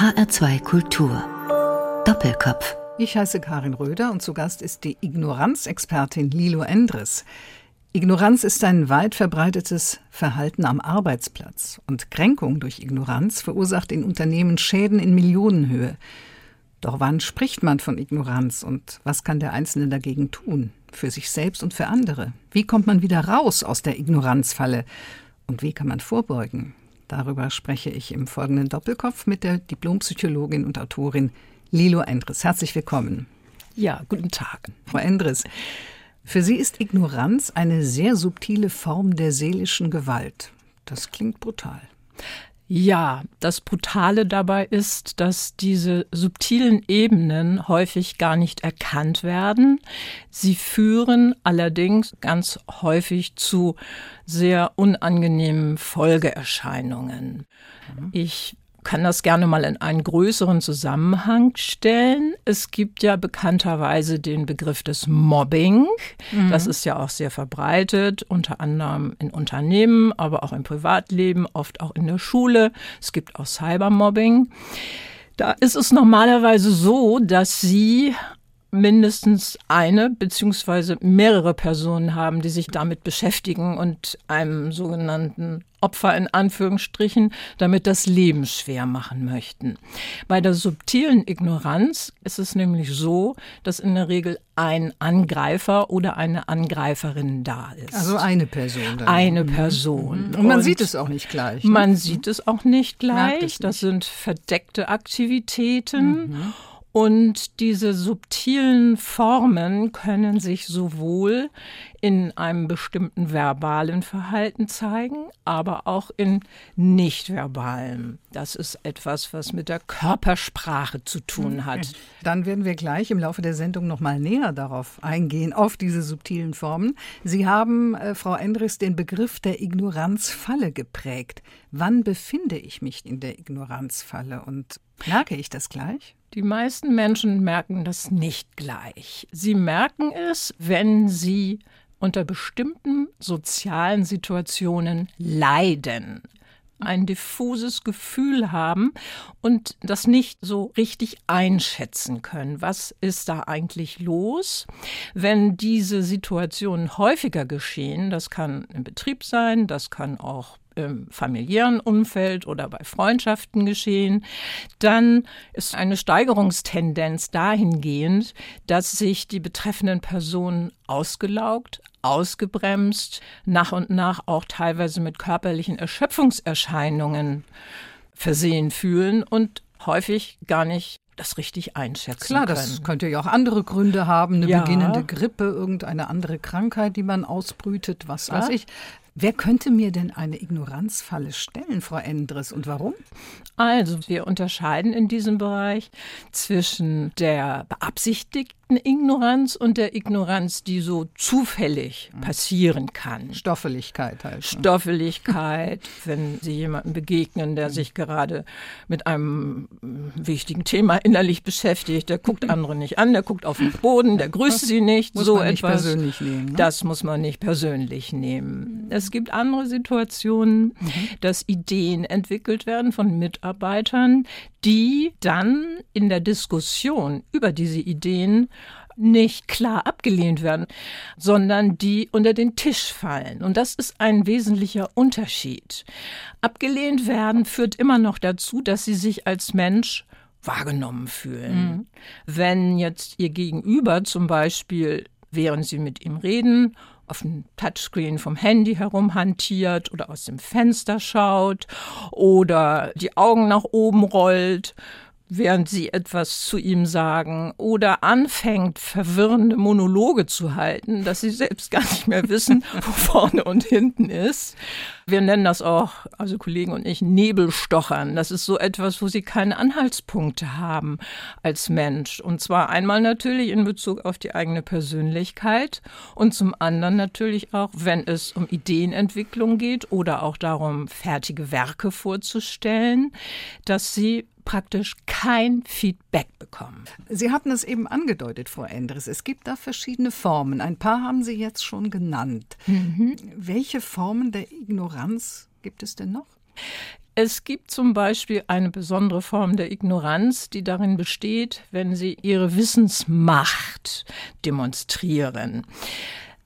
HR2 Kultur. Doppelkopf. Ich heiße Karin Röder und zu Gast ist die Ignoranzexpertin Lilo Endres. Ignoranz ist ein weit verbreitetes Verhalten am Arbeitsplatz und Kränkung durch Ignoranz verursacht in Unternehmen Schäden in Millionenhöhe. Doch wann spricht man von Ignoranz und was kann der Einzelne dagegen tun? Für sich selbst und für andere? Wie kommt man wieder raus aus der Ignoranzfalle? Und wie kann man vorbeugen? Darüber spreche ich im folgenden Doppelkopf mit der Diplompsychologin und Autorin Lilo Endres. Herzlich willkommen. Ja, guten Tag. Frau Endres, für Sie ist Ignoranz eine sehr subtile Form der seelischen Gewalt. Das klingt brutal. Ja, das Brutale dabei ist, dass diese subtilen Ebenen häufig gar nicht erkannt werden. Sie führen allerdings ganz häufig zu sehr unangenehmen Folgeerscheinungen. Mhm. Ich kann das gerne mal in einen größeren Zusammenhang stellen. Es gibt ja bekannterweise den Begriff des Mobbing. Mhm. Das ist ja auch sehr verbreitet, unter anderem in Unternehmen, aber auch im Privatleben, oft auch in der Schule. Es gibt auch Cybermobbing. Da ist es normalerweise so, dass Sie mindestens eine beziehungsweise mehrere Personen haben, die sich damit beschäftigen und einem sogenannten Opfer in Anführungsstrichen damit das Leben schwer machen möchten. Bei der subtilen Ignoranz ist es nämlich so, dass in der Regel ein Angreifer oder eine Angreiferin da ist. Also eine Person. Dann. Eine mhm. Person. Mhm. Und man und sieht es auch nicht gleich. Ne? Man sieht es auch nicht gleich. Das sind verdeckte Aktivitäten. Mhm. Und diese subtilen Formen können sich sowohl in einem bestimmten verbalen Verhalten zeigen, aber auch in nicht-verbalen. Das ist etwas, was mit der Körpersprache zu tun hat. Dann werden wir gleich im Laufe der Sendung noch mal näher darauf eingehen, auf diese subtilen Formen. Sie haben, äh, Frau Endres, den Begriff der Ignoranzfalle geprägt. Wann befinde ich mich in der Ignoranzfalle und merke ich das gleich? Die meisten Menschen merken das nicht gleich. Sie merken es, wenn sie unter bestimmten sozialen Situationen leiden ein diffuses Gefühl haben und das nicht so richtig einschätzen können. Was ist da eigentlich los? Wenn diese Situationen häufiger geschehen, das kann im Betrieb sein, das kann auch im familiären Umfeld oder bei Freundschaften geschehen, dann ist eine Steigerungstendenz dahingehend, dass sich die betreffenden Personen ausgelaugt, ausgebremst, nach und nach auch teilweise mit körperlichen Erschöpfungserscheinungen versehen fühlen und häufig gar nicht das richtig einschätzen Klar, können. das könnte ja auch andere Gründe haben, eine ja. beginnende Grippe, irgendeine andere Krankheit, die man ausbrütet, was weiß ich. Wer könnte mir denn eine Ignoranzfalle stellen, Frau Endres, und warum? Also, wir unterscheiden in diesem Bereich zwischen der beabsichtigten Ignoranz und der Ignoranz, die so zufällig mhm. passieren kann. Stoffeligkeit halt. Ne? Stoffeligkeit, wenn Sie jemandem begegnen, der mhm. sich gerade mit einem wichtigen Thema innerlich beschäftigt, der guckt andere nicht an, der guckt auf den Boden, der grüßt sie nicht, muss so man nicht etwas. persönlich nehmen. Ne? Das muss man nicht persönlich nehmen. Es gibt andere Situationen, mhm. dass Ideen entwickelt werden von Mitarbeitern, die dann in der Diskussion über diese Ideen nicht klar abgelehnt werden, sondern die unter den Tisch fallen. Und das ist ein wesentlicher Unterschied. Abgelehnt werden führt immer noch dazu, dass sie sich als Mensch wahrgenommen fühlen. Mhm. Wenn jetzt ihr Gegenüber zum Beispiel, während sie mit ihm reden, auf dem Touchscreen vom Handy herumhantiert oder aus dem Fenster schaut oder die Augen nach oben rollt, während sie etwas zu ihm sagen oder anfängt, verwirrende Monologe zu halten, dass sie selbst gar nicht mehr wissen, wo vorne und hinten ist. Wir nennen das auch, also Kollegen und ich, Nebelstochern. Das ist so etwas, wo sie keine Anhaltspunkte haben als Mensch. Und zwar einmal natürlich in Bezug auf die eigene Persönlichkeit und zum anderen natürlich auch, wenn es um Ideenentwicklung geht oder auch darum, fertige Werke vorzustellen, dass sie praktisch kein Feedback bekommen. Sie hatten es eben angedeutet, Frau Endres. Es gibt da verschiedene Formen. Ein paar haben Sie jetzt schon genannt. Mhm. Welche Formen der Ignoranz gibt es denn noch? Es gibt zum Beispiel eine besondere Form der Ignoranz, die darin besteht, wenn sie ihre Wissensmacht demonstrieren.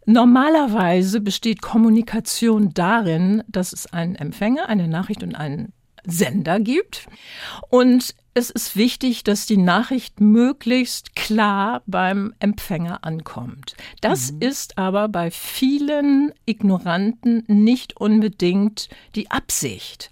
Normalerweise besteht Kommunikation darin, dass es einen Empfänger, eine Nachricht und einen Sender gibt. Und es ist wichtig, dass die Nachricht möglichst klar beim Empfänger ankommt. Das mhm. ist aber bei vielen Ignoranten nicht unbedingt die Absicht.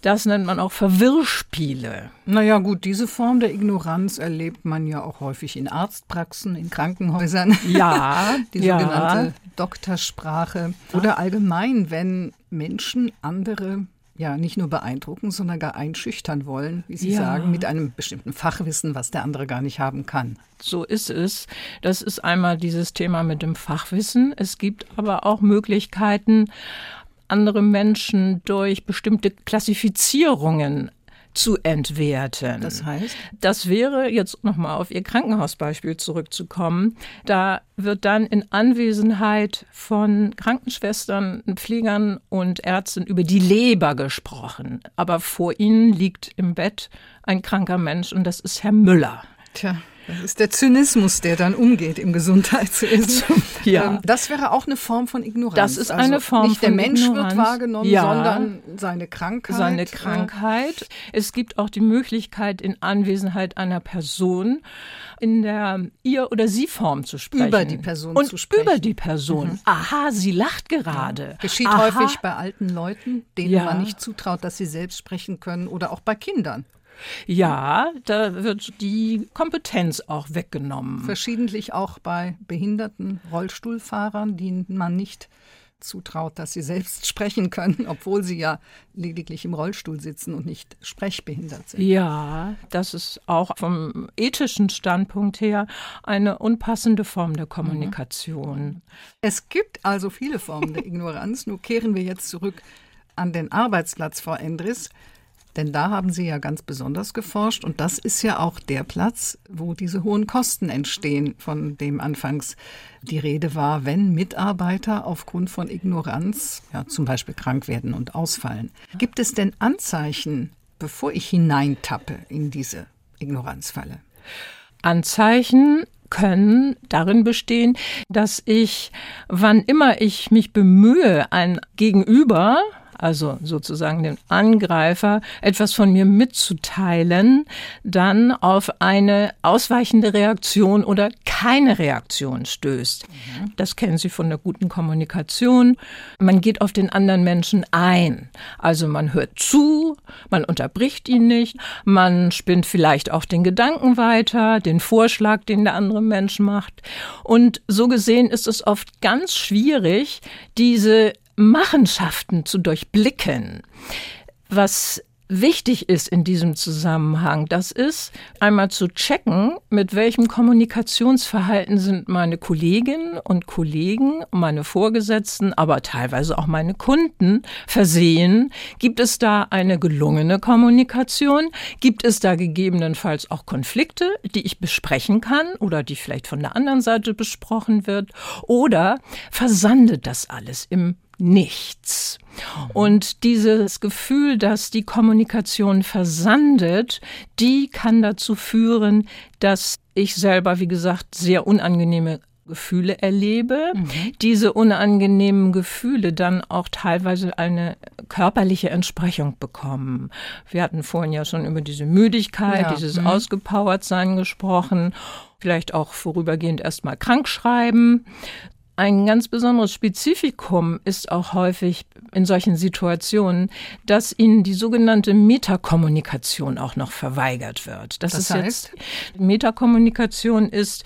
Das nennt man auch Verwirrspiele. Naja gut, diese Form der Ignoranz erlebt man ja auch häufig in Arztpraxen, in Krankenhäusern. Ja. Die ja. sogenannte Doktorsprache. Oder allgemein, wenn Menschen andere ja nicht nur beeindrucken, sondern gar einschüchtern wollen, wie Sie ja. sagen, mit einem bestimmten Fachwissen, was der andere gar nicht haben kann. So ist es. Das ist einmal dieses Thema mit dem Fachwissen. Es gibt aber auch Möglichkeiten, andere Menschen durch bestimmte Klassifizierungen zu entwerten. Das heißt? Das wäre, jetzt nochmal auf Ihr Krankenhausbeispiel zurückzukommen, da wird dann in Anwesenheit von Krankenschwestern, Pflegern und Ärzten über die Leber gesprochen. Aber vor ihnen liegt im Bett ein kranker Mensch und das ist Herr Müller. Tja. Das ist der Zynismus, der dann umgeht im Gesundheitswesen. Ja. Ähm, das wäre auch eine Form von Ignoranz. Das ist also eine Form nicht von Nicht der Mensch Ignoranz. wird wahrgenommen, ja. sondern seine Krankheit. Seine Krankheit. Es gibt auch die Möglichkeit, in Anwesenheit einer Person in der Ihr- oder Sie-Form zu sprechen. Über die Person Und zu sprechen. über die Person. Mhm. Aha, sie lacht gerade. Ja. Geschieht Aha. häufig bei alten Leuten, denen ja. man nicht zutraut, dass sie selbst sprechen können oder auch bei Kindern. Ja, da wird die Kompetenz auch weggenommen. Verschiedentlich auch bei behinderten Rollstuhlfahrern, denen man nicht zutraut, dass sie selbst sprechen können, obwohl sie ja lediglich im Rollstuhl sitzen und nicht sprechbehindert sind. Ja, das ist auch vom ethischen Standpunkt her eine unpassende Form der Kommunikation. Es gibt also viele Formen der Ignoranz. Nur kehren wir jetzt zurück an den Arbeitsplatz, Frau Endris. Denn da haben Sie ja ganz besonders geforscht und das ist ja auch der Platz, wo diese hohen Kosten entstehen, von dem anfangs die Rede war, wenn Mitarbeiter aufgrund von Ignoranz ja, zum Beispiel krank werden und ausfallen. Gibt es denn Anzeichen, bevor ich hineintappe in diese Ignoranzfalle? Anzeichen können darin bestehen, dass ich, wann immer ich mich bemühe, ein Gegenüber also sozusagen den Angreifer, etwas von mir mitzuteilen, dann auf eine ausweichende Reaktion oder keine Reaktion stößt. Mhm. Das kennen Sie von der guten Kommunikation. Man geht auf den anderen Menschen ein. Also man hört zu, man unterbricht ihn nicht, man spinnt vielleicht auch den Gedanken weiter, den Vorschlag, den der andere Mensch macht. Und so gesehen ist es oft ganz schwierig, diese Machenschaften zu durchblicken. Was wichtig ist in diesem Zusammenhang, das ist einmal zu checken, mit welchem Kommunikationsverhalten sind meine Kolleginnen und Kollegen, meine Vorgesetzten, aber teilweise auch meine Kunden versehen. Gibt es da eine gelungene Kommunikation? Gibt es da gegebenenfalls auch Konflikte, die ich besprechen kann oder die vielleicht von der anderen Seite besprochen wird? Oder versandet das alles im nichts. Und dieses Gefühl, dass die Kommunikation versandet, die kann dazu führen, dass ich selber, wie gesagt, sehr unangenehme Gefühle erlebe, mhm. diese unangenehmen Gefühle dann auch teilweise eine körperliche Entsprechung bekommen. Wir hatten vorhin ja schon über diese Müdigkeit, ja. dieses mhm. Ausgepowertsein gesprochen, vielleicht auch vorübergehend erstmal krank schreiben. Ein ganz besonderes Spezifikum ist auch häufig in solchen Situationen, dass ihnen die sogenannte Metakommunikation auch noch verweigert wird. Das, das ist heißt? jetzt Metakommunikation ist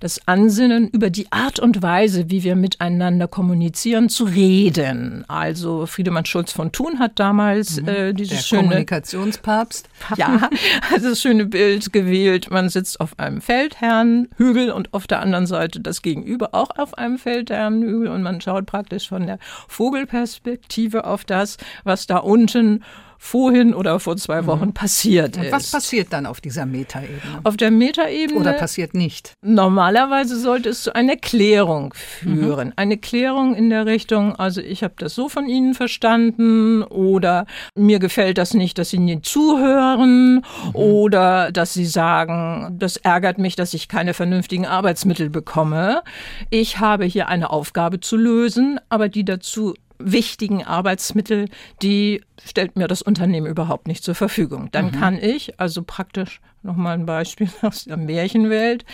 das Ansinnen über die Art und Weise, wie wir miteinander kommunizieren, zu reden. Also Friedemann Schulz von Thun hat damals mhm. äh, dieses Der schöne Kommunikationspapst. Ja, also das schöne Bild gewählt. Man sitzt auf einem Feldherrnhügel und auf der anderen Seite das Gegenüber auch auf einem Feldherrnhügel und man schaut praktisch von der Vogelperspektive auf das, was da unten vorhin oder vor zwei mhm. Wochen passiert Und ist. Was passiert dann auf dieser Metaebene? Auf der Metaebene. Oder passiert nicht? Normalerweise sollte es zu einer Klärung führen. Mhm. Eine Klärung in der Richtung, also ich habe das so von Ihnen verstanden oder mir gefällt das nicht, dass Sie nie zuhören mhm. oder dass Sie sagen, das ärgert mich, dass ich keine vernünftigen Arbeitsmittel bekomme. Ich habe hier eine Aufgabe zu lösen, aber die dazu wichtigen Arbeitsmittel, die stellt mir das Unternehmen überhaupt nicht zur Verfügung. Dann mhm. kann ich, also praktisch nochmal ein Beispiel aus der Märchenwelt,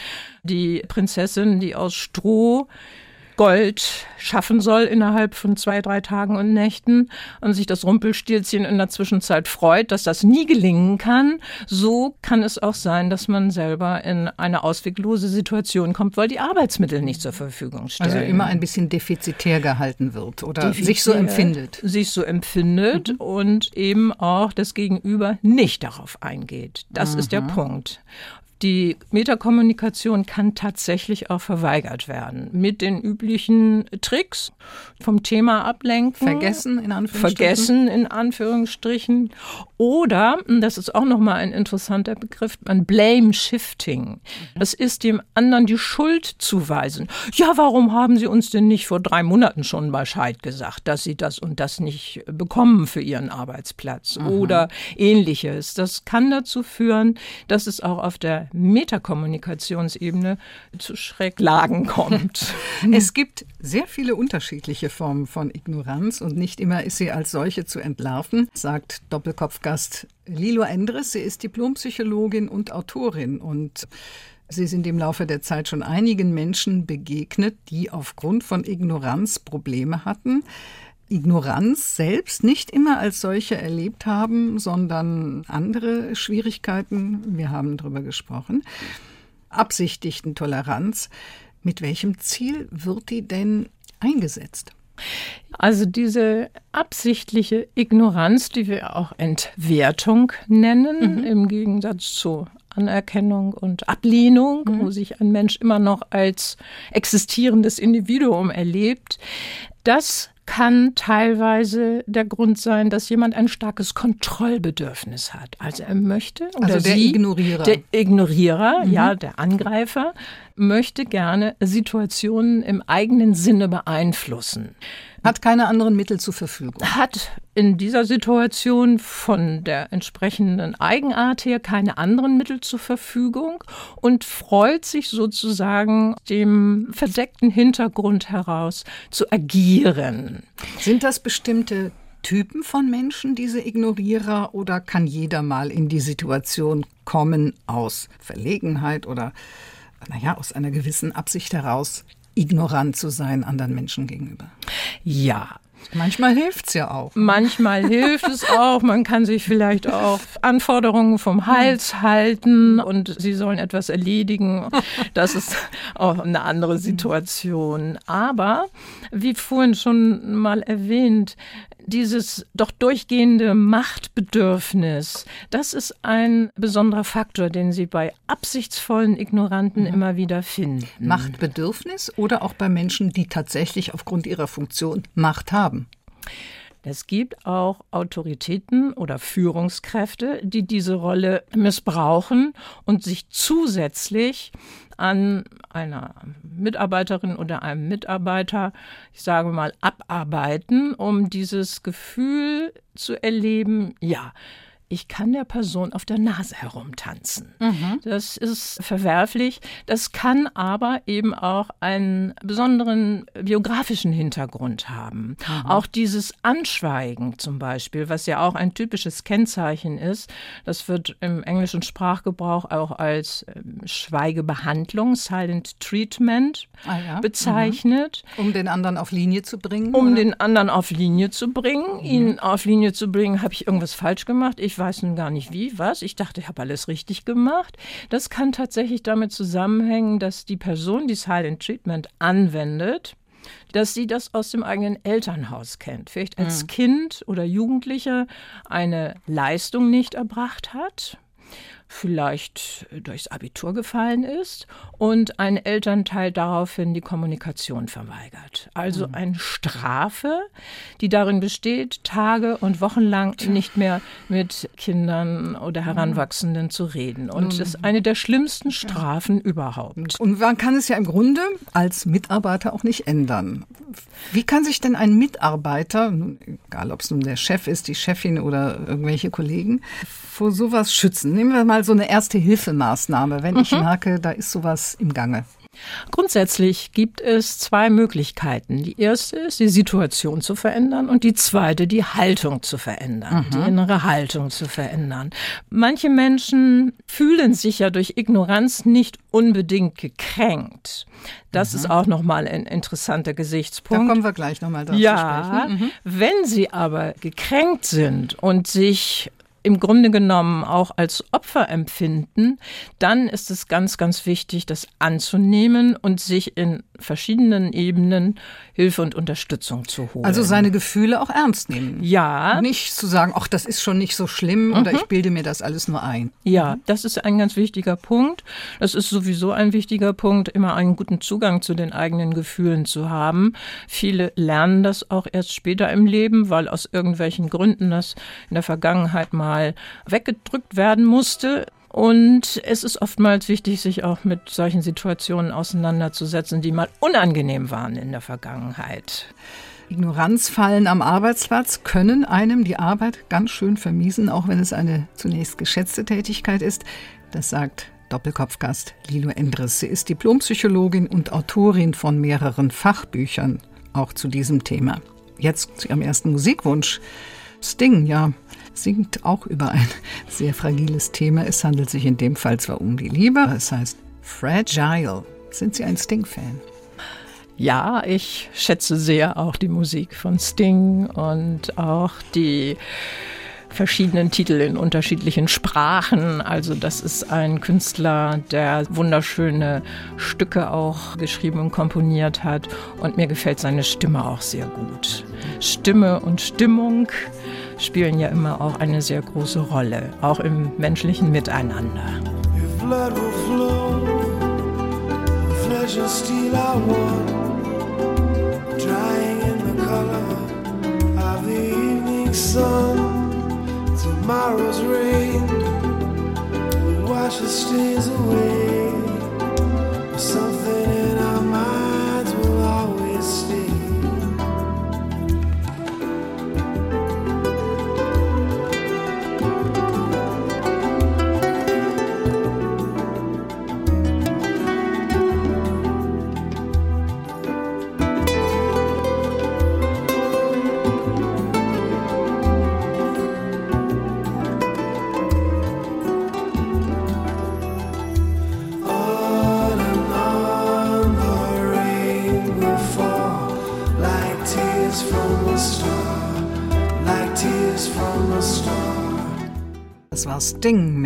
die Prinzessin, die aus Stroh Gold schaffen soll innerhalb von zwei, drei Tagen und Nächten und sich das Rumpelstilzchen in der Zwischenzeit freut, dass das nie gelingen kann, so kann es auch sein, dass man selber in eine ausweglose Situation kommt, weil die Arbeitsmittel nicht zur Verfügung stehen. Also immer ein bisschen defizitär gehalten wird oder defizitär, sich so empfindet. Sich so empfindet mhm. und eben auch das Gegenüber nicht darauf eingeht. Das mhm. ist der mhm. Punkt. Die Metakommunikation kann tatsächlich auch verweigert werden mit den üblichen Tricks vom Thema ablenken. Vergessen in Anführungsstrichen. Vergessen in Anführungsstrichen. Oder, das ist auch nochmal ein interessanter Begriff, ein Blame Shifting. Das ist dem anderen die Schuld zuweisen. Ja, warum haben Sie uns denn nicht vor drei Monaten schon Bescheid gesagt, dass Sie das und das nicht bekommen für Ihren Arbeitsplatz mhm. oder ähnliches. Das kann dazu führen, dass es auch auf der Metakommunikationsebene zu Schräglagen kommt. es gibt sehr viele unterschiedliche Formen von Ignoranz und nicht immer ist sie als solche zu entlarven, sagt Doppelkopfgast Lilo Endres. Sie ist Diplompsychologin und Autorin und Sie sind im Laufe der Zeit schon einigen Menschen begegnet, die aufgrund von Ignoranz Probleme hatten. Ignoranz selbst nicht immer als solche erlebt haben, sondern andere Schwierigkeiten. Wir haben darüber gesprochen. Absichtigten Toleranz. Mit welchem Ziel wird die denn eingesetzt? Also diese absichtliche Ignoranz, die wir auch Entwertung nennen, mhm. im Gegensatz zu Anerkennung und Ablehnung, mhm. wo sich ein Mensch immer noch als existierendes Individuum erlebt, das kann teilweise der Grund sein, dass jemand ein starkes Kontrollbedürfnis hat. Also er möchte oder also der sie, Ignorierer. Der Ignorierer, mhm. ja, der Angreifer möchte gerne Situationen im eigenen Sinne beeinflussen. Hat keine anderen Mittel zur Verfügung. Hat in dieser Situation von der entsprechenden Eigenart her keine anderen Mittel zur Verfügung und freut sich sozusagen dem verdeckten Hintergrund heraus zu agieren. Sind das bestimmte Typen von Menschen, diese Ignorierer, oder kann jeder mal in die Situation kommen aus Verlegenheit oder naja, aus einer gewissen Absicht heraus, ignorant zu sein anderen Menschen gegenüber. Ja, Manchmal hilft es ja auch. Manchmal hilft es auch. Man kann sich vielleicht auch Anforderungen vom Hals halten und sie sollen etwas erledigen. Das ist auch eine andere Situation. Aber wie vorhin schon mal erwähnt, dieses doch durchgehende Machtbedürfnis, das ist ein besonderer Faktor, den Sie bei absichtsvollen Ignoranten mhm. immer wieder finden. Machtbedürfnis oder auch bei Menschen, die tatsächlich aufgrund ihrer Funktion Macht haben? Es gibt auch Autoritäten oder Führungskräfte, die diese Rolle missbrauchen und sich zusätzlich an einer Mitarbeiterin oder einem Mitarbeiter, ich sage mal, abarbeiten, um dieses Gefühl zu erleben, ja, ich kann der Person auf der Nase herumtanzen. Mhm. Das ist verwerflich. Das kann aber eben auch einen besonderen biografischen Hintergrund haben. Mhm. Auch dieses Anschweigen zum Beispiel, was ja auch ein typisches Kennzeichen ist, das wird im englischen Sprachgebrauch auch als ähm, Schweigebehandlung, Silent Treatment ah, ja. bezeichnet. Mhm. Um den anderen auf Linie zu bringen? Um oder? den anderen auf Linie zu bringen. Mhm. Ihn auf Linie zu bringen, habe ich irgendwas falsch gemacht? Ich weiß nun gar nicht wie, was. Ich dachte, ich habe alles richtig gemacht. Das kann tatsächlich damit zusammenhängen, dass die Person, die Silent Treatment anwendet, dass sie das aus dem eigenen Elternhaus kennt. Vielleicht als mhm. Kind oder Jugendlicher eine Leistung nicht erbracht hat vielleicht durchs Abitur gefallen ist und ein Elternteil daraufhin die Kommunikation verweigert. Also mhm. eine Strafe, die darin besteht, Tage und Wochen lang nicht mehr mit Kindern oder Heranwachsenden zu reden. Und das ist eine der schlimmsten Strafen überhaupt. Und man kann es ja im Grunde als Mitarbeiter auch nicht ändern. Wie kann sich denn ein Mitarbeiter, egal ob es nun der Chef ist, die Chefin oder irgendwelche Kollegen, vor sowas schützen? Nehmen wir mal so eine Erste-Hilfemaßnahme, wenn mhm. ich merke, da ist sowas im Gange. Grundsätzlich gibt es zwei Möglichkeiten. Die erste ist, die Situation zu verändern und die zweite, die Haltung zu verändern, mhm. die innere Haltung zu verändern. Manche Menschen fühlen sich ja durch Ignoranz nicht unbedingt gekränkt. Das mhm. ist auch nochmal ein interessanter Gesichtspunkt. Da kommen wir gleich nochmal drauf ja, zu sprechen. Mhm. Wenn sie aber gekränkt sind und sich im Grunde genommen auch als Opfer empfinden, dann ist es ganz, ganz wichtig, das anzunehmen und sich in verschiedenen Ebenen Hilfe und Unterstützung zu holen. Also seine Gefühle auch ernst nehmen. Ja. Nicht zu sagen, ach, das ist schon nicht so schlimm mhm. oder ich bilde mir das alles nur ein. Ja, das ist ein ganz wichtiger Punkt. Das ist sowieso ein wichtiger Punkt, immer einen guten Zugang zu den eigenen Gefühlen zu haben. Viele lernen das auch erst später im Leben, weil aus irgendwelchen Gründen das in der Vergangenheit mal weggedrückt werden musste. Und es ist oftmals wichtig, sich auch mit solchen Situationen auseinanderzusetzen, die mal unangenehm waren in der Vergangenheit. Ignoranzfallen am Arbeitsplatz können einem die Arbeit ganz schön vermiesen, auch wenn es eine zunächst geschätzte Tätigkeit ist. Das sagt Doppelkopfgast Lilo Endres. Sie ist Diplompsychologin und Autorin von mehreren Fachbüchern, auch zu diesem Thema. Jetzt zu ihrem ersten Musikwunsch. Sting, ja, singt auch über ein sehr fragiles Thema. Es handelt sich in dem Fall zwar um die Liebe, es heißt Fragile. Sind Sie ein Sting-Fan? Ja, ich schätze sehr auch die Musik von Sting und auch die verschiedenen Titel in unterschiedlichen Sprachen. Also das ist ein Künstler, der wunderschöne Stücke auch geschrieben und komponiert hat und mir gefällt seine Stimme auch sehr gut. Stimme und Stimmung spielen ja immer auch eine sehr große Rolle, auch im menschlichen Miteinander. Away. Something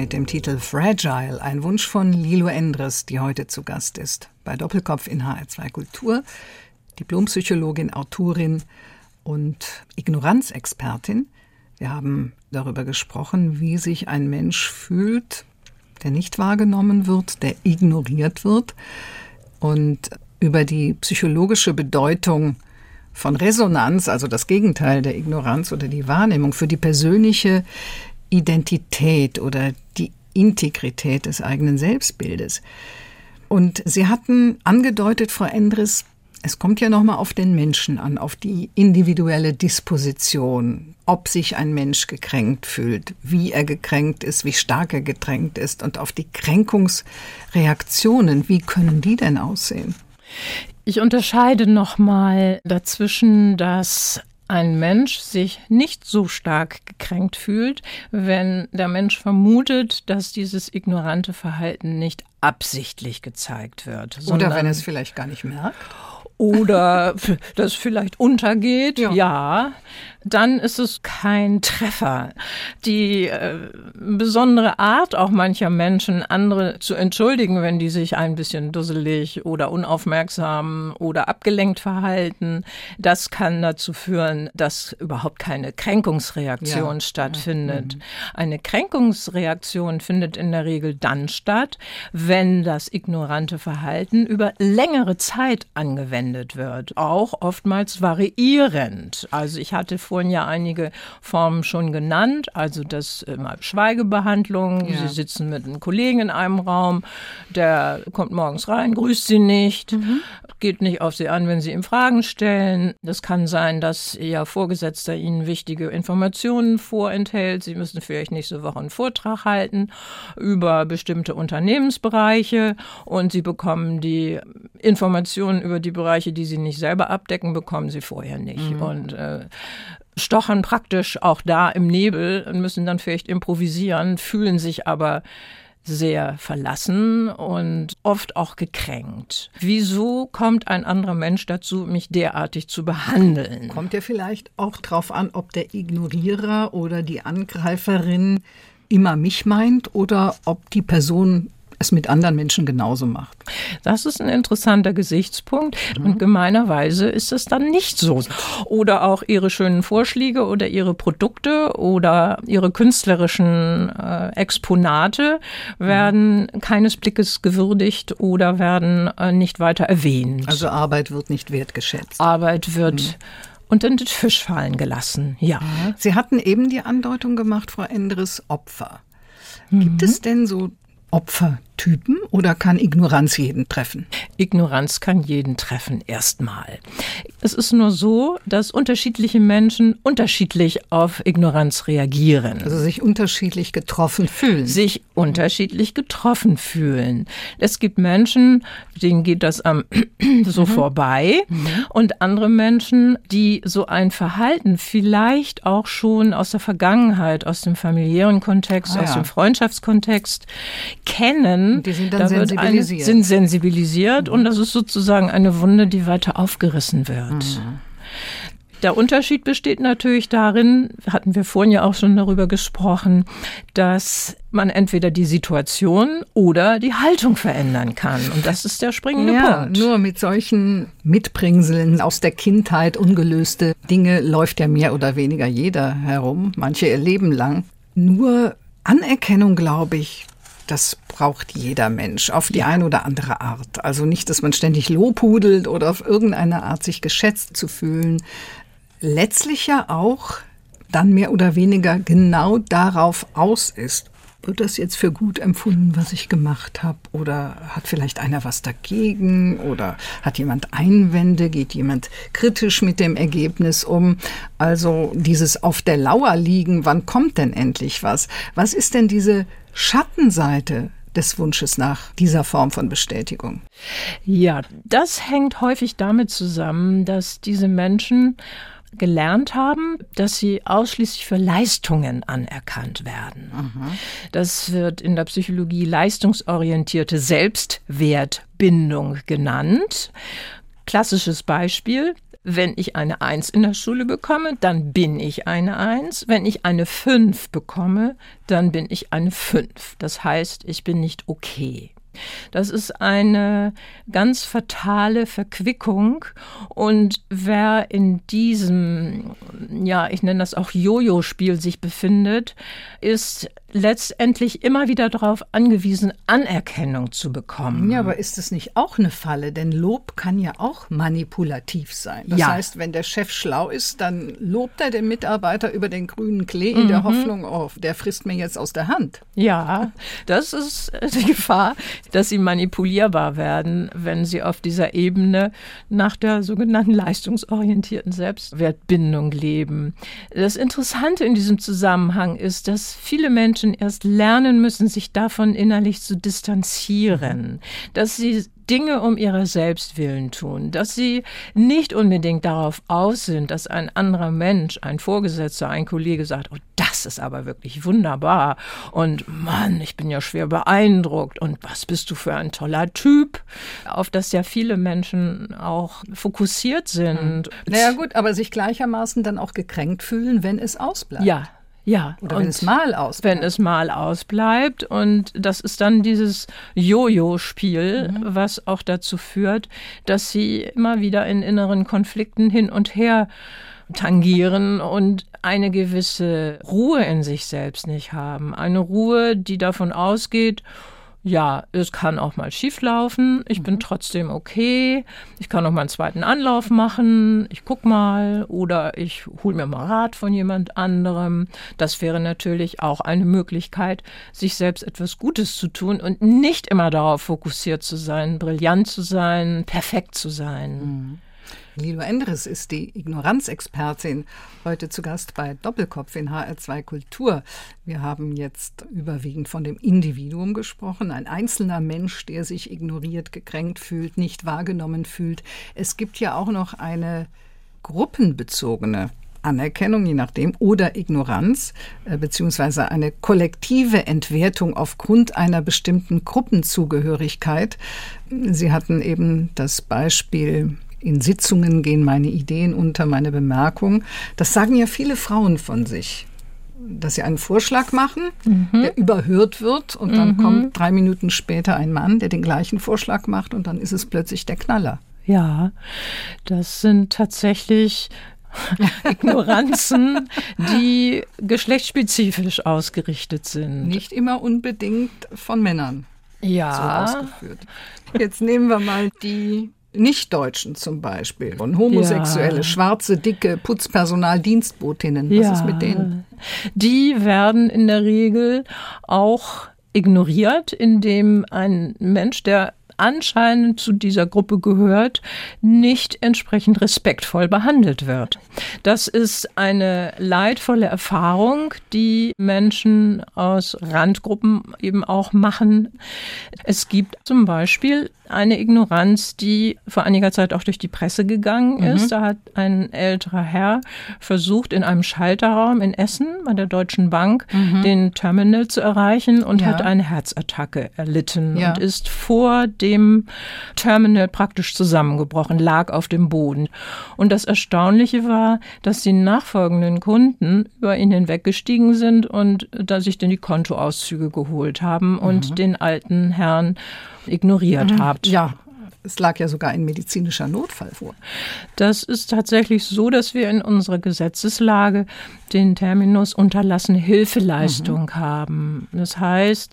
mit dem Titel Fragile, ein Wunsch von Lilo Endres, die heute zu Gast ist bei Doppelkopf in HR2 Kultur, Diplompsychologin, Autorin und Ignoranzexpertin. Wir haben darüber gesprochen, wie sich ein Mensch fühlt, der nicht wahrgenommen wird, der ignoriert wird und über die psychologische Bedeutung von Resonanz, also das Gegenteil der Ignoranz oder die Wahrnehmung für die persönliche Identität oder die Integrität des eigenen Selbstbildes. Und Sie hatten angedeutet, Frau Endres, es kommt ja nochmal auf den Menschen an, auf die individuelle Disposition, ob sich ein Mensch gekränkt fühlt, wie er gekränkt ist, wie stark er gekränkt ist und auf die Kränkungsreaktionen. Wie können die denn aussehen? Ich unterscheide nochmal dazwischen, dass ein Mensch sich nicht so stark gekränkt fühlt, wenn der Mensch vermutet, dass dieses ignorante Verhalten nicht absichtlich gezeigt wird. Oder wenn er es vielleicht gar nicht merkt. Oder das vielleicht untergeht, ja. ja dann ist es kein Treffer. Die äh, besondere Art auch mancher Menschen, andere zu entschuldigen, wenn die sich ein bisschen dusselig oder unaufmerksam oder abgelenkt verhalten, das kann dazu führen, dass überhaupt keine Kränkungsreaktion ja. stattfindet. Mhm. Eine Kränkungsreaktion findet in der Regel dann statt, wenn das ignorante Verhalten über längere Zeit angewendet wird, auch oftmals variierend. Also ich hatte vor vorhin ja einige Formen schon genannt, also das äh, Schweigebehandlung. Ja. Sie sitzen mit einem Kollegen in einem Raum, der kommt morgens rein, grüßt sie nicht, mhm. geht nicht auf sie an, wenn sie ihm Fragen stellen. Das kann sein, dass ihr Vorgesetzter ihnen wichtige Informationen vorenthält. Sie müssen vielleicht nächste Woche einen Vortrag halten über bestimmte Unternehmensbereiche und sie bekommen die Informationen über die Bereiche, die sie nicht selber abdecken, bekommen sie vorher nicht. Mhm. Und äh, stochern praktisch auch da im Nebel und müssen dann vielleicht improvisieren, fühlen sich aber sehr verlassen und oft auch gekränkt. Wieso kommt ein anderer Mensch dazu, mich derartig zu behandeln? Kommt ja vielleicht auch darauf an, ob der Ignorierer oder die Angreiferin immer mich meint oder ob die Person es mit anderen Menschen genauso macht. Das ist ein interessanter Gesichtspunkt mhm. und gemeinerweise ist es dann nicht so. Oder auch ihre schönen Vorschläge oder ihre Produkte oder ihre künstlerischen äh, Exponate werden mhm. keines Blickes gewürdigt oder werden äh, nicht weiter erwähnt. Also Arbeit wird nicht wertgeschätzt. Arbeit wird mhm und in den Fisch fallen gelassen. Ja. Sie hatten eben die Andeutung gemacht, Frau Endres, Opfer. Gibt mhm. es denn so Opfertypen oder kann Ignoranz jeden treffen? Ignoranz kann jeden treffen, erstmal. Es ist nur so, dass unterschiedliche Menschen unterschiedlich auf Ignoranz reagieren. Also sich unterschiedlich getroffen fühlen. Sich unterschiedlich getroffen fühlen. Es gibt Menschen, denen geht das am so mhm. vorbei mhm. und andere Menschen, die so ein Verhalten vielleicht auch schon aus der Vergangenheit, aus dem familiären Kontext, ah, aus ja. dem Freundschaftskontext kennen. Die sind dann da sensibilisiert. Eine, sind sensibilisiert mhm. und das ist sozusagen eine Wunde, die weiter aufgerissen wird. Mhm. Der Unterschied besteht natürlich darin, hatten wir vorhin ja auch schon darüber gesprochen, dass man entweder die Situation oder die Haltung verändern kann. Und das ist der springende ja, Punkt. Nur mit solchen Mitbringseln aus der Kindheit, ungelöste Dinge, läuft ja mehr oder weniger jeder herum, manche ihr Leben lang. Nur Anerkennung, glaube ich, das braucht jeder Mensch auf die eine oder andere Art. Also nicht, dass man ständig lobhudelt oder auf irgendeine Art sich geschätzt zu fühlen. Letztlich ja auch dann mehr oder weniger genau darauf aus ist. Wird das jetzt für gut empfunden, was ich gemacht habe? Oder hat vielleicht einer was dagegen? Oder hat jemand Einwände? Geht jemand kritisch mit dem Ergebnis um? Also dieses auf der Lauer liegen, wann kommt denn endlich was? Was ist denn diese Schattenseite des Wunsches nach dieser Form von Bestätigung? Ja, das hängt häufig damit zusammen, dass diese Menschen gelernt haben, dass sie ausschließlich für Leistungen anerkannt werden. Mhm. Das wird in der Psychologie leistungsorientierte Selbstwertbindung genannt. Klassisches Beispiel. Wenn ich eine Eins in der Schule bekomme, dann bin ich eine Eins. Wenn ich eine Fünf bekomme, dann bin ich eine Fünf. Das heißt, ich bin nicht okay. Das ist eine ganz fatale Verquickung. Und wer in diesem, ja, ich nenne das auch Jojo-Spiel sich befindet, ist letztendlich immer wieder darauf angewiesen, Anerkennung zu bekommen. Ja, aber ist es nicht auch eine Falle? Denn Lob kann ja auch manipulativ sein. Das ja. heißt, wenn der Chef schlau ist, dann lobt er den Mitarbeiter über den grünen Klee in mhm. der Hoffnung, oh, der frisst mir jetzt aus der Hand. Ja, das ist die Gefahr, dass sie manipulierbar werden, wenn sie auf dieser Ebene nach der sogenannten leistungsorientierten Selbstwertbindung leben. Das Interessante in diesem Zusammenhang ist, dass viele Menschen erst lernen müssen, sich davon innerlich zu distanzieren, dass sie Dinge um ihrer selbst willen tun, dass sie nicht unbedingt darauf aus sind, dass ein anderer Mensch, ein Vorgesetzter, ein Kollege sagt, oh, das ist aber wirklich wunderbar. Und Mann, ich bin ja schwer beeindruckt. Und was bist du für ein toller Typ, auf das ja viele Menschen auch fokussiert sind. Naja gut, aber sich gleichermaßen dann auch gekränkt fühlen, wenn es ausbleibt. Ja, ja. Oder wenn es mal ausbleibt. Wenn es mal ausbleibt. Und das ist dann dieses Jojo-Spiel, mhm. was auch dazu führt, dass sie immer wieder in inneren Konflikten hin und her tangieren und eine gewisse Ruhe in sich selbst nicht haben. Eine Ruhe, die davon ausgeht, ja, es kann auch mal schief laufen. Ich bin mhm. trotzdem okay. Ich kann auch mal einen zweiten Anlauf machen. Ich guck mal oder ich hole mir mal Rat von jemand anderem. Das wäre natürlich auch eine Möglichkeit, sich selbst etwas Gutes zu tun und nicht immer darauf fokussiert zu sein, brillant zu sein, perfekt zu sein. Mhm. Lilo Endres ist die Ignoranzexpertin, heute zu Gast bei Doppelkopf in HR2 Kultur. Wir haben jetzt überwiegend von dem Individuum gesprochen, ein einzelner Mensch, der sich ignoriert, gekränkt fühlt, nicht wahrgenommen fühlt. Es gibt ja auch noch eine gruppenbezogene Anerkennung, je nachdem, oder Ignoranz, äh, beziehungsweise eine kollektive Entwertung aufgrund einer bestimmten Gruppenzugehörigkeit. Sie hatten eben das Beispiel in Sitzungen gehen meine Ideen unter, meine Bemerkungen. Das sagen ja viele Frauen von sich dass sie einen Vorschlag machen, mhm. der überhört wird und dann mhm. kommt drei Minuten später ein Mann, der den gleichen Vorschlag macht und dann ist es plötzlich der Knaller. Ja, das sind tatsächlich Ignoranzen, die geschlechtsspezifisch ausgerichtet sind. Nicht immer unbedingt von Männern. Ja. So ausgeführt. Jetzt nehmen wir mal die Nichtdeutschen zum Beispiel und Homosexuelle, ja. schwarze, dicke Putzpersonal, Dienstbotinnen. Was ja. ist mit denen? Die werden in der Regel auch ignoriert, indem ein Mensch, der anscheinend zu dieser Gruppe gehört, nicht entsprechend respektvoll behandelt wird. Das ist eine leidvolle Erfahrung, die Menschen aus Randgruppen eben auch machen. Es gibt zum Beispiel eine Ignoranz, die vor einiger Zeit auch durch die Presse gegangen ist. Mhm. Da hat ein älterer Herr versucht, in einem Schalterraum in Essen bei der Deutschen Bank mhm. den Terminal zu erreichen und ja. hat eine Herzattacke erlitten ja. und ist vor dem Terminal praktisch zusammengebrochen, lag auf dem Boden. Und das Erstaunliche war, dass die nachfolgenden Kunden über ihn hinweggestiegen sind und da sich dann die Kontoauszüge geholt haben und mhm. den alten Herrn ignoriert mhm. habt. Ja, es lag ja sogar ein medizinischer Notfall vor. Das ist tatsächlich so, dass wir in unserer Gesetzeslage den Terminus unterlassene Hilfeleistung mhm. haben. Das heißt,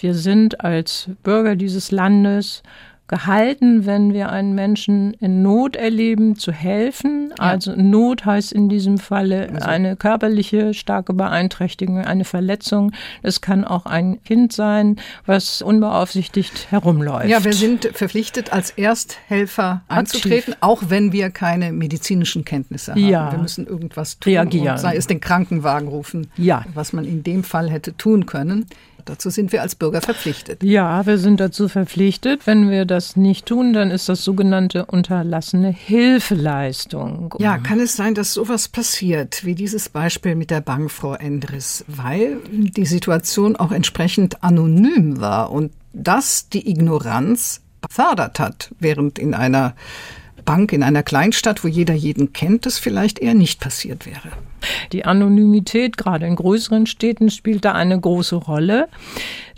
wir sind als Bürger dieses Landes gehalten, wenn wir einen Menschen in Not erleben, zu helfen. Ja. Also Not heißt in diesem Falle also. eine körperliche starke Beeinträchtigung, eine Verletzung. Es kann auch ein Kind sein, was unbeaufsichtigt herumläuft. Ja, wir sind verpflichtet, als Ersthelfer anzutreten, Aktiv. auch wenn wir keine medizinischen Kenntnisse haben. Ja. Wir müssen irgendwas tun, Reagieren. sei es den Krankenwagen rufen, ja. was man in dem Fall hätte tun können. Dazu sind wir als Bürger verpflichtet. Ja, wir sind dazu verpflichtet. Wenn wir das nicht tun, dann ist das sogenannte unterlassene Hilfeleistung. Ja, kann es sein, dass sowas passiert, wie dieses Beispiel mit der Bankfrau Endres, weil die Situation auch entsprechend anonym war und das die Ignoranz befördert hat, während in einer Bank in einer Kleinstadt, wo jeder jeden kennt, das vielleicht eher nicht passiert wäre. Die Anonymität, gerade in größeren Städten, spielt da eine große Rolle.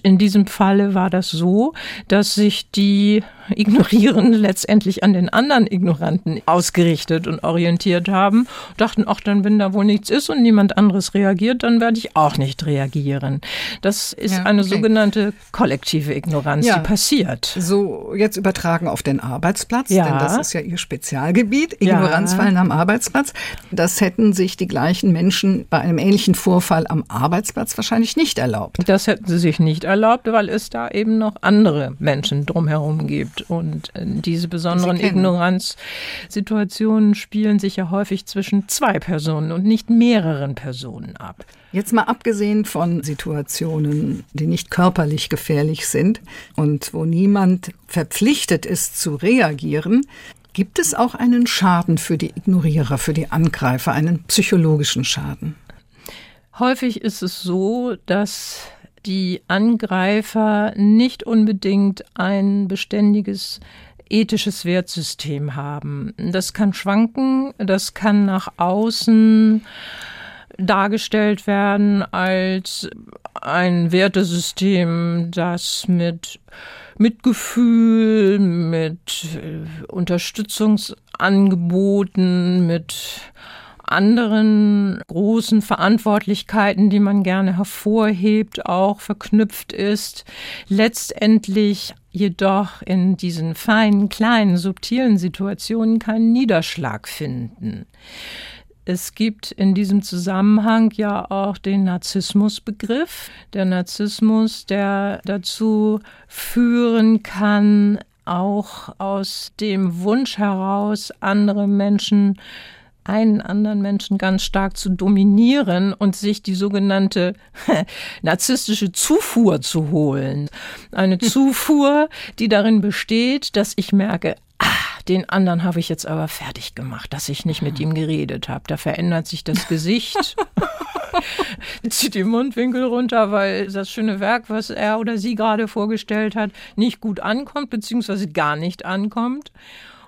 In diesem Falle war das so, dass sich die Ignorierenden letztendlich an den anderen Ignoranten ausgerichtet und orientiert haben, dachten, ach, dann wenn da wohl nichts ist und niemand anderes reagiert, dann werde ich auch nicht reagieren. Das ist ja, eine sogenannte kollektive Ignoranz, ja. die passiert. So jetzt übertragen auf den Arbeitsplatz, ja. denn das ist ja Ihr Spezialgebiet, Ignoranzfallen am Arbeitsplatz. Das hätten sich die gleichen Menschen bei einem ähnlichen Vorfall am Arbeitsplatz wahrscheinlich nicht erlaubt. Das hätten sie sich nicht erlaubt, weil es da eben noch andere Menschen drumherum gibt. Gibt. Und äh, diese besonderen Ignoranzsituationen spielen sich ja häufig zwischen zwei Personen und nicht mehreren Personen ab. Jetzt mal abgesehen von Situationen, die nicht körperlich gefährlich sind und wo niemand verpflichtet ist zu reagieren, gibt es auch einen Schaden für die Ignorierer, für die Angreifer, einen psychologischen Schaden? Häufig ist es so, dass die Angreifer nicht unbedingt ein beständiges ethisches Wertsystem haben. Das kann schwanken, das kann nach außen dargestellt werden als ein Wertesystem, das mit Mitgefühl, mit äh, Unterstützungsangeboten, mit anderen großen Verantwortlichkeiten, die man gerne hervorhebt, auch verknüpft ist. Letztendlich jedoch in diesen feinen, kleinen, subtilen Situationen keinen Niederschlag finden. Es gibt in diesem Zusammenhang ja auch den Narzissmusbegriff. Der Narzissmus, der dazu führen kann, auch aus dem Wunsch heraus, andere Menschen einen anderen Menschen ganz stark zu dominieren und sich die sogenannte narzisstische Zufuhr zu holen. Eine Zufuhr, die darin besteht, dass ich merke, ah, den anderen habe ich jetzt aber fertig gemacht, dass ich nicht mit ihm geredet habe. Da verändert sich das Gesicht. zieht die Mundwinkel runter, weil das schöne Werk, was er oder sie gerade vorgestellt hat, nicht gut ankommt, beziehungsweise gar nicht ankommt.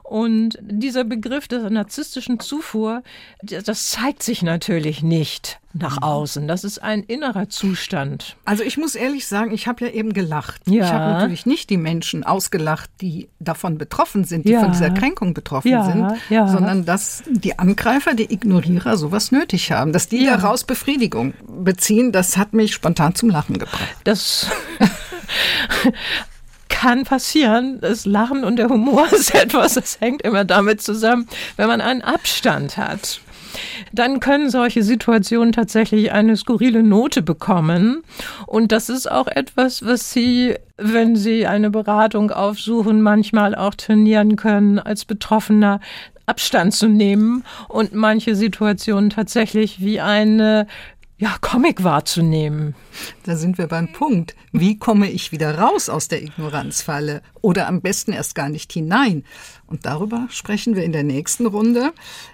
Und dieser Begriff der narzisstischen Zufuhr, das zeigt sich natürlich nicht nach mhm. außen. Das ist ein innerer Zustand. Also ich muss ehrlich sagen, ich habe ja eben gelacht. Ja. Ich habe natürlich nicht die Menschen ausgelacht, die davon betroffen sind, die ja. von dieser Kränkung betroffen ja. sind, sondern dass die Angreifer, die Ignorierer sowas nötig haben, dass die daraus Befriedigung beziehen, das hat mich spontan zum Lachen gebracht. Das kann passieren. Das Lachen und der Humor ist etwas, das hängt immer damit zusammen, wenn man einen Abstand hat dann können solche Situationen tatsächlich eine skurrile Note bekommen. Und das ist auch etwas, was Sie, wenn Sie eine Beratung aufsuchen, manchmal auch trainieren können, als Betroffener Abstand zu nehmen und manche Situationen tatsächlich wie eine ja, Comic wahrzunehmen. Da sind wir beim Punkt. Wie komme ich wieder raus aus der Ignoranzfalle oder am besten erst gar nicht hinein? Und darüber sprechen wir in der nächsten Runde.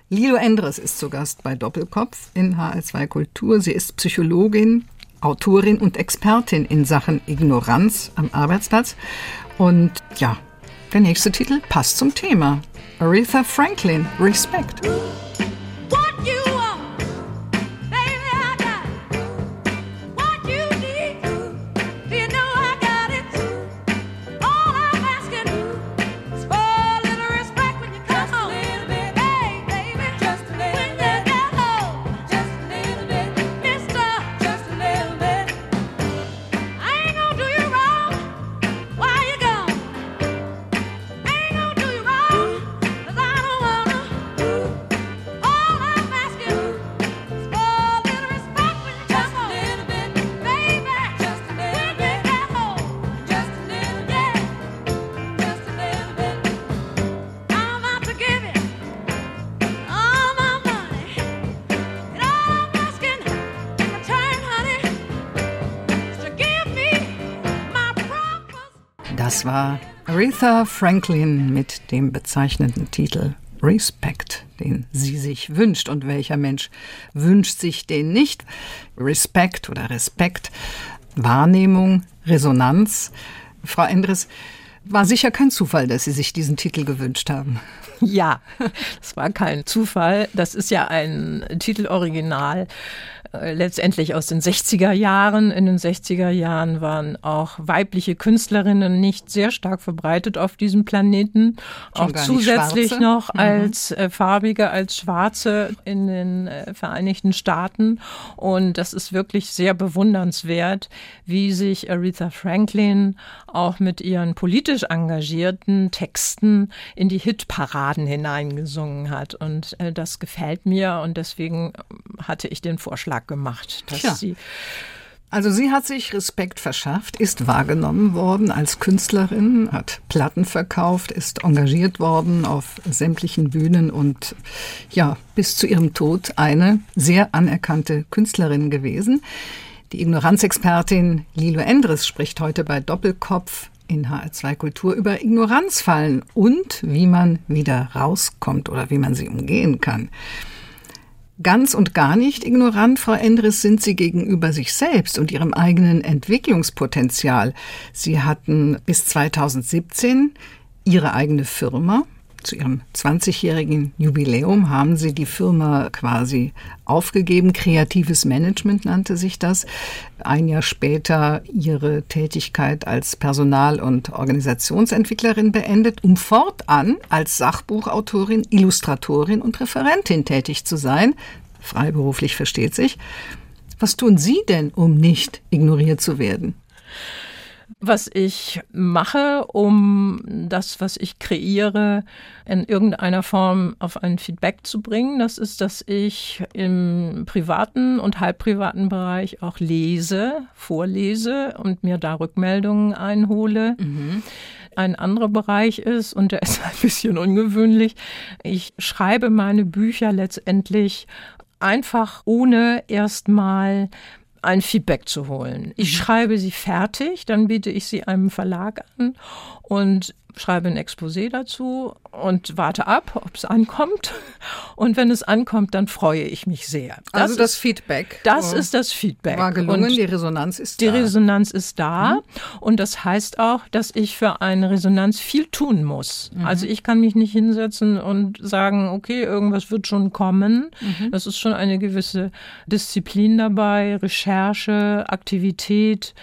Lilo Endres ist zu Gast bei Doppelkopf in HR2 Kultur. Sie ist Psychologin, Autorin und Expertin in Sachen Ignoranz am Arbeitsplatz. Und ja, der nächste Titel passt zum Thema. Aretha Franklin, Respect. Das war Aretha Franklin mit dem bezeichnenden Titel Respect, den sie sich wünscht. Und welcher Mensch wünscht sich den nicht? Respect oder Respekt, Wahrnehmung, Resonanz. Frau Endres, war sicher kein Zufall, dass Sie sich diesen Titel gewünscht haben. Ja, das war kein Zufall. Das ist ja ein Titeloriginal äh, letztendlich aus den 60er Jahren. In den 60er Jahren waren auch weibliche Künstlerinnen nicht sehr stark verbreitet auf diesem Planeten. Schon auch zusätzlich noch mhm. als äh, farbige, als schwarze in den äh, Vereinigten Staaten. Und das ist wirklich sehr bewundernswert, wie sich Aretha Franklin auch mit ihren politisch engagierten Texten in die Hitparaden hineingesungen hat. Und äh, das gefällt mir und deswegen hatte ich den Vorschlag gemacht, dass Tja. sie Also sie hat sich Respekt verschafft, ist wahrgenommen worden als Künstlerin, hat Platten verkauft, ist engagiert worden auf sämtlichen Bühnen und ja, bis zu ihrem Tod eine sehr anerkannte Künstlerin gewesen. Die Ignoranzexpertin Lilo Endres spricht heute bei Doppelkopf in HR2 Kultur über Ignoranzfallen und wie man wieder rauskommt oder wie man sie umgehen kann. Ganz und gar nicht ignorant, Frau Endres, sind Sie gegenüber sich selbst und Ihrem eigenen Entwicklungspotenzial. Sie hatten bis 2017 Ihre eigene Firma, zu ihrem 20-jährigen Jubiläum haben sie die Firma quasi aufgegeben. Kreatives Management nannte sich das. Ein Jahr später ihre Tätigkeit als Personal- und Organisationsentwicklerin beendet, um fortan als Sachbuchautorin, Illustratorin und Referentin tätig zu sein. Freiberuflich versteht sich. Was tun Sie denn, um nicht ignoriert zu werden? Was ich mache, um das, was ich kreiere, in irgendeiner Form auf ein Feedback zu bringen. Das ist, dass ich im privaten und halbprivaten Bereich auch lese, vorlese und mir da Rückmeldungen einhole. Mhm. Ein anderer Bereich ist, und der ist ein bisschen ungewöhnlich, ich schreibe meine Bücher letztendlich einfach ohne erstmal ein Feedback zu holen. Ich mhm. schreibe sie fertig, dann biete ich sie einem Verlag an und schreibe ein Exposé dazu und warte ab, ob es ankommt. Und wenn es ankommt, dann freue ich mich sehr. Das also das ist, Feedback. Das oh. ist das Feedback. War gelungen, und die Resonanz ist die da. Die Resonanz ist da. Mhm. Und das heißt auch, dass ich für eine Resonanz viel tun muss. Mhm. Also ich kann mich nicht hinsetzen und sagen, okay, irgendwas wird schon kommen. Mhm. Das ist schon eine gewisse Disziplin dabei, Recherche, Aktivität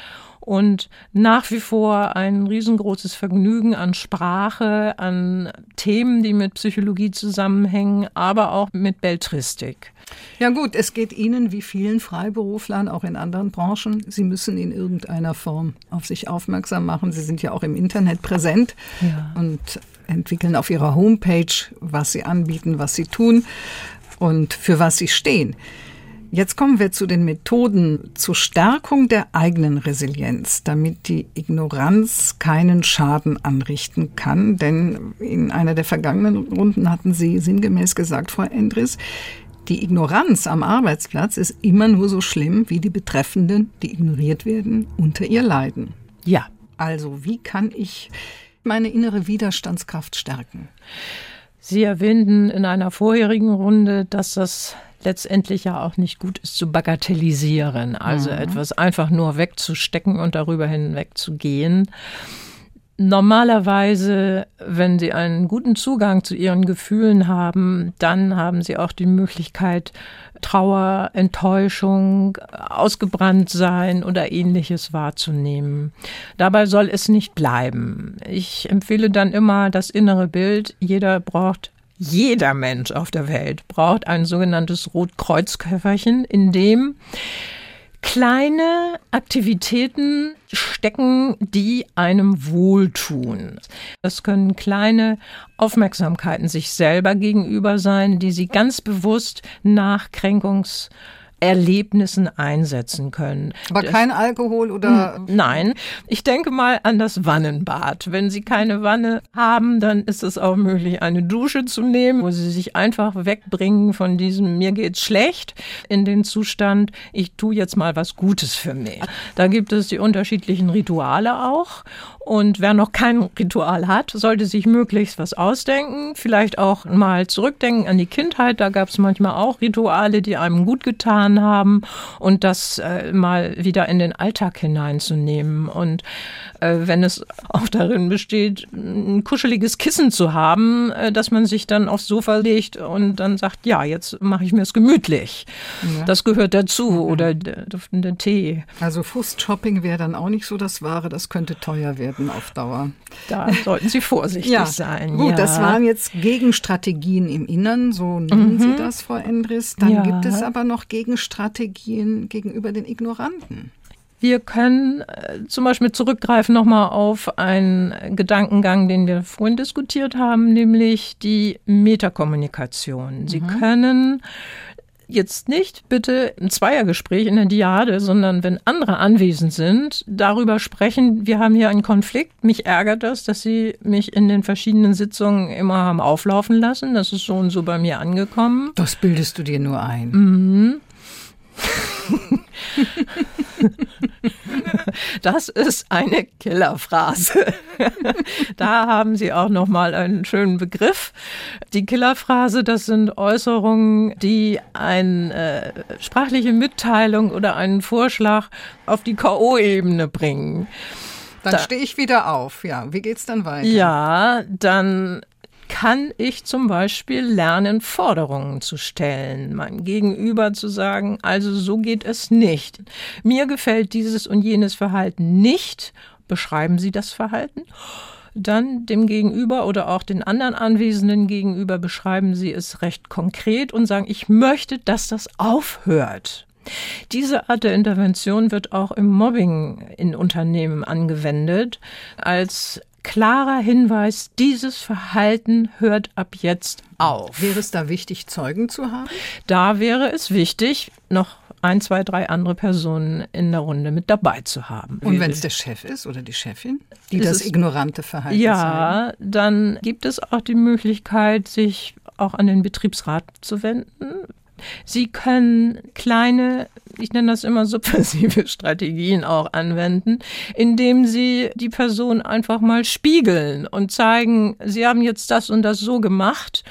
und nach wie vor ein riesengroßes Vergnügen an Sprache, an Themen, die mit Psychologie zusammenhängen, aber auch mit Beltristik. Ja gut, es geht Ihnen wie vielen Freiberuflern, auch in anderen Branchen, Sie müssen in irgendeiner Form auf sich aufmerksam machen. Sie sind ja auch im Internet präsent ja. und entwickeln auf Ihrer Homepage, was Sie anbieten, was Sie tun und für was Sie stehen. Jetzt kommen wir zu den Methoden zur Stärkung der eigenen Resilienz, damit die Ignoranz keinen Schaden anrichten kann. Denn in einer der vergangenen Runden hatten Sie sinngemäß gesagt, Frau Endres, die Ignoranz am Arbeitsplatz ist immer nur so schlimm, wie die Betreffenden, die ignoriert werden, unter ihr leiden. Ja. Also, wie kann ich meine innere Widerstandskraft stärken? Sie erwähnten in einer vorherigen Runde, dass das letztendlich ja auch nicht gut ist zu bagatellisieren, also mhm. etwas einfach nur wegzustecken und darüber hinweg zu gehen. Normalerweise, wenn Sie einen guten Zugang zu Ihren Gefühlen haben, dann haben Sie auch die Möglichkeit, Trauer, Enttäuschung, ausgebrannt sein oder ähnliches wahrzunehmen. Dabei soll es nicht bleiben. Ich empfehle dann immer das innere Bild. Jeder braucht jeder Mensch auf der Welt braucht ein sogenanntes Rotkreuzköfferchen, in dem kleine Aktivitäten stecken, die einem wohltun. Das können kleine Aufmerksamkeiten sich selber gegenüber sein, die sie ganz bewusst nach Kränkungs Erlebnissen einsetzen können. Aber das, kein Alkohol oder? Hm, nein. Ich denke mal an das Wannenbad. Wenn Sie keine Wanne haben, dann ist es auch möglich, eine Dusche zu nehmen, wo Sie sich einfach wegbringen von diesem mir geht's schlecht in den Zustand, ich tue jetzt mal was Gutes für mich. Da gibt es die unterschiedlichen Rituale auch. Und wer noch kein Ritual hat, sollte sich möglichst was ausdenken. Vielleicht auch mal zurückdenken an die Kindheit. Da gab es manchmal auch Rituale, die einem gut getan haben. Und das äh, mal wieder in den Alltag hineinzunehmen. Und äh, wenn es auch darin besteht, ein kuscheliges Kissen zu haben, äh, dass man sich dann aufs Sofa legt und dann sagt, ja, jetzt mache ich mir es gemütlich. Ja. Das gehört dazu. Mhm. Oder duftende Tee. Also Fußshopping wäre dann auch nicht so das Wahre. Das könnte teuer werden auf Dauer. Da sollten Sie vorsichtig ja. sein. Gut, ja. das waren jetzt Gegenstrategien im Innern, so nennen mhm. Sie das, Frau Endres. Dann gibt es aber noch Gegenstrategien gegenüber den Ignoranten. Wir können äh, zum Beispiel zurückgreifen nochmal auf einen Gedankengang, den wir vorhin diskutiert haben, nämlich die Metakommunikation. Sie mhm. können jetzt nicht bitte ein Zweiergespräch in der Diade, sondern wenn andere anwesend sind, darüber sprechen, wir haben hier einen Konflikt. Mich ärgert das, dass Sie mich in den verschiedenen Sitzungen immer haben auflaufen lassen. Das ist so und so bei mir angekommen. Das bildest du dir nur ein. Mhm. Das ist eine Killerphrase. Da haben Sie auch noch mal einen schönen Begriff. Die Killerphrase, das sind Äußerungen, die eine äh, sprachliche Mitteilung oder einen Vorschlag auf die KO-Ebene bringen. Dann da, stehe ich wieder auf. Ja, wie geht's dann weiter? Ja, dann kann ich zum Beispiel lernen, Forderungen zu stellen, meinem Gegenüber zu sagen, also so geht es nicht. Mir gefällt dieses und jenes Verhalten nicht. Beschreiben Sie das Verhalten? Dann dem Gegenüber oder auch den anderen Anwesenden gegenüber beschreiben Sie es recht konkret und sagen, ich möchte, dass das aufhört. Diese Art der Intervention wird auch im Mobbing in Unternehmen angewendet als klarer Hinweis, dieses Verhalten hört ab jetzt auf. Wäre es da wichtig, Zeugen zu haben? Da wäre es wichtig, noch ein, zwei, drei andere Personen in der Runde mit dabei zu haben. Und wenn es der Chef ist oder die Chefin, die das ignorante Verhalten Ja, zeigen? dann gibt es auch die Möglichkeit, sich auch an den Betriebsrat zu wenden. Sie können kleine, ich nenne das immer subversive Strategien auch anwenden, indem Sie die Person einfach mal spiegeln und zeigen, Sie haben jetzt das und das so gemacht,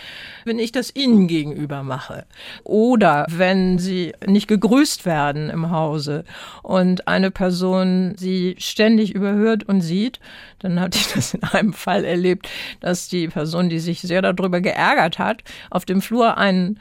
wenn ich das Ihnen gegenüber mache. Oder wenn Sie nicht gegrüßt werden im Hause und eine Person Sie ständig überhört und sieht, dann hatte ich das in einem Fall erlebt, dass die Person, die sich sehr darüber geärgert hat, auf dem Flur einen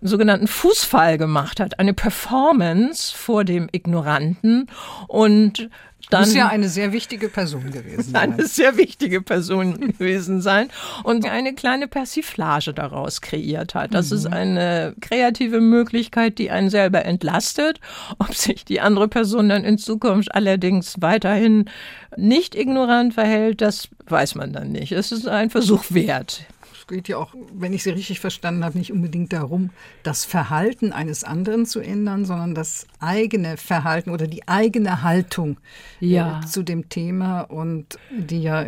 sogenannten Fußfall gemacht hat, eine Performance vor dem Ignoranten und dann muss ja eine sehr wichtige Person gewesen sein. Eine sehr wichtige Person gewesen sein und eine kleine Persiflage daraus kreiert hat. Das mhm. ist eine kreative Möglichkeit, die einen selber entlastet. Ob sich die andere Person dann in Zukunft allerdings weiterhin nicht ignorant verhält, das weiß man dann nicht. Es ist ein Versuch wert geht ja auch, wenn ich Sie richtig verstanden habe, nicht unbedingt darum, das Verhalten eines anderen zu ändern, sondern das eigene Verhalten oder die eigene Haltung äh, ja. äh, zu dem Thema und die ja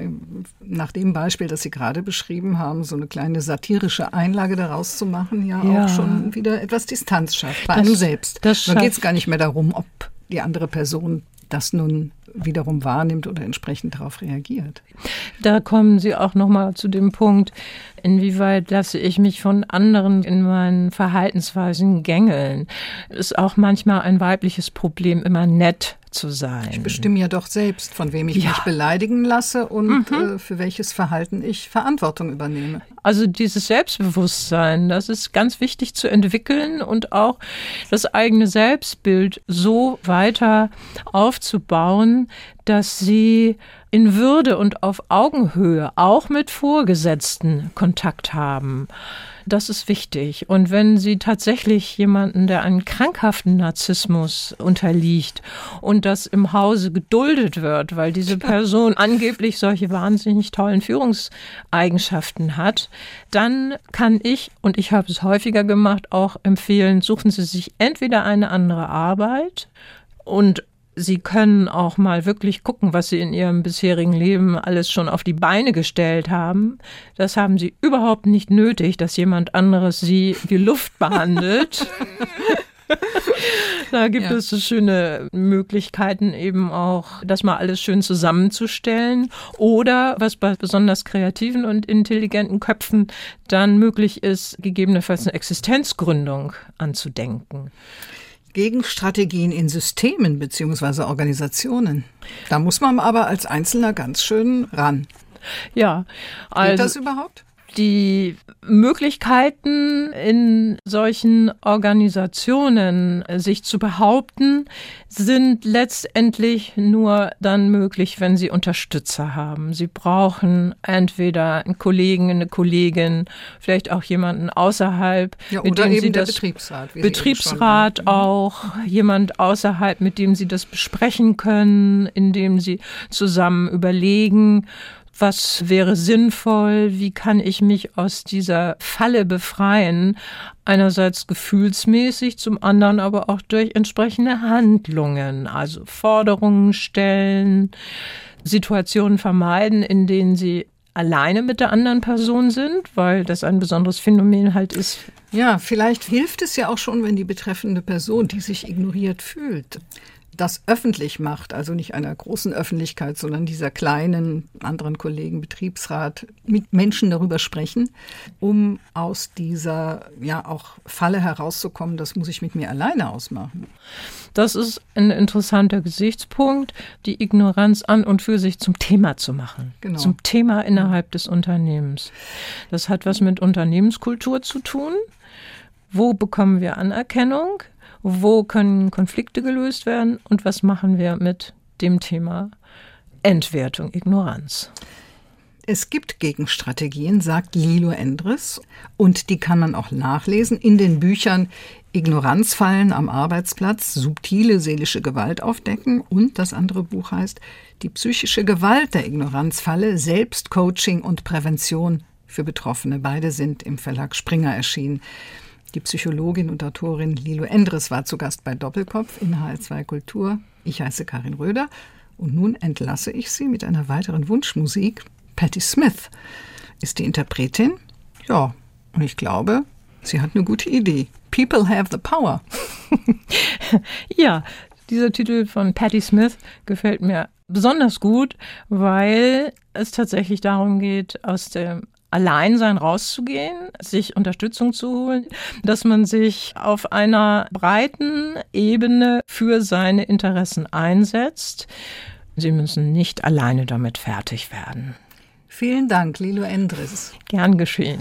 nach dem Beispiel, das Sie gerade beschrieben haben, so eine kleine satirische Einlage daraus zu machen, ja, ja. auch schon wieder etwas Distanz schafft bei das, einem selbst. Das da geht es gar nicht mehr darum, ob die andere Person das nun wiederum wahrnimmt oder entsprechend darauf reagiert. Da kommen Sie auch noch mal zu dem Punkt, inwieweit lasse ich mich von anderen in meinen Verhaltensweisen gängeln. Ist auch manchmal ein weibliches Problem, immer nett zu sein. Ich bestimme ja doch selbst, von wem ich ja. mich beleidigen lasse und mhm. äh, für welches Verhalten ich Verantwortung übernehme. Also dieses Selbstbewusstsein, das ist ganz wichtig zu entwickeln und auch das eigene Selbstbild so weiter aufzubauen, dass sie in Würde und auf Augenhöhe auch mit Vorgesetzten Kontakt haben. Das ist wichtig. Und wenn Sie tatsächlich jemanden, der einen krankhaften Narzissmus unterliegt und das im Hause geduldet wird, weil diese Person angeblich solche wahnsinnig tollen Führungseigenschaften hat, dann kann ich, und ich habe es häufiger gemacht, auch empfehlen, suchen Sie sich entweder eine andere Arbeit und Sie können auch mal wirklich gucken, was Sie in Ihrem bisherigen Leben alles schon auf die Beine gestellt haben. Das haben Sie überhaupt nicht nötig, dass jemand anderes Sie wie Luft behandelt. da gibt ja. es so schöne Möglichkeiten eben auch, das mal alles schön zusammenzustellen. Oder was bei besonders kreativen und intelligenten Köpfen dann möglich ist, gegebenenfalls eine Existenzgründung anzudenken. Gegenstrategien in Systemen beziehungsweise Organisationen. Da muss man aber als Einzelner ganz schön ran. Ja. Also, Geht das überhaupt? Die Möglichkeiten in solchen Organisationen sich zu behaupten, sind letztendlich nur dann möglich, wenn sie Unterstützer haben. Sie brauchen entweder einen Kollegen, eine Kollegin, vielleicht auch jemanden außerhalb, ja, mit dem sie das Betriebsrat, Betriebsrat auch, jemand außerhalb, mit dem sie das besprechen können, indem sie zusammen überlegen, was wäre sinnvoll, wie kann ich mich aus dieser Falle befreien, einerseits gefühlsmäßig, zum anderen aber auch durch entsprechende Handlungen, also Forderungen stellen, Situationen vermeiden, in denen sie alleine mit der anderen Person sind, weil das ein besonderes Phänomen halt ist. Ja, vielleicht hilft es ja auch schon, wenn die betreffende Person, die sich ignoriert fühlt, das öffentlich macht, also nicht einer großen Öffentlichkeit, sondern dieser kleinen anderen Kollegen, Betriebsrat, mit Menschen darüber sprechen, um aus dieser ja auch Falle herauszukommen, das muss ich mit mir alleine ausmachen. Das ist ein interessanter Gesichtspunkt, die Ignoranz an und für sich zum Thema zu machen, genau. zum Thema innerhalb des Unternehmens. Das hat was mit Unternehmenskultur zu tun. Wo bekommen wir Anerkennung? Wo können Konflikte gelöst werden und was machen wir mit dem Thema Entwertung, Ignoranz. Es gibt Gegenstrategien, sagt Lilo Endres, und die kann man auch nachlesen in den Büchern Ignoranzfallen am Arbeitsplatz, subtile seelische Gewalt aufdecken und das andere Buch heißt Die psychische Gewalt der Ignoranzfalle, Selbstcoaching und Prävention für Betroffene. Beide sind im Verlag Springer erschienen. Die Psychologin und Autorin Lilo Endres war zu Gast bei Doppelkopf in HR2 Kultur. Ich heiße Karin Röder und nun entlasse ich Sie mit einer weiteren Wunschmusik. Patti Smith ist die Interpretin. Ja, und ich glaube, sie hat eine gute Idee. People have the power. ja, dieser Titel von Patti Smith gefällt mir besonders gut, weil es tatsächlich darum geht, aus dem Alleinsein rauszugehen, sich Unterstützung zu holen, dass man sich auf einer breiten Ebene für seine Interessen einsetzt. Sie müssen nicht alleine damit fertig werden. Vielen Dank, Lilo Endres. Gern geschehen.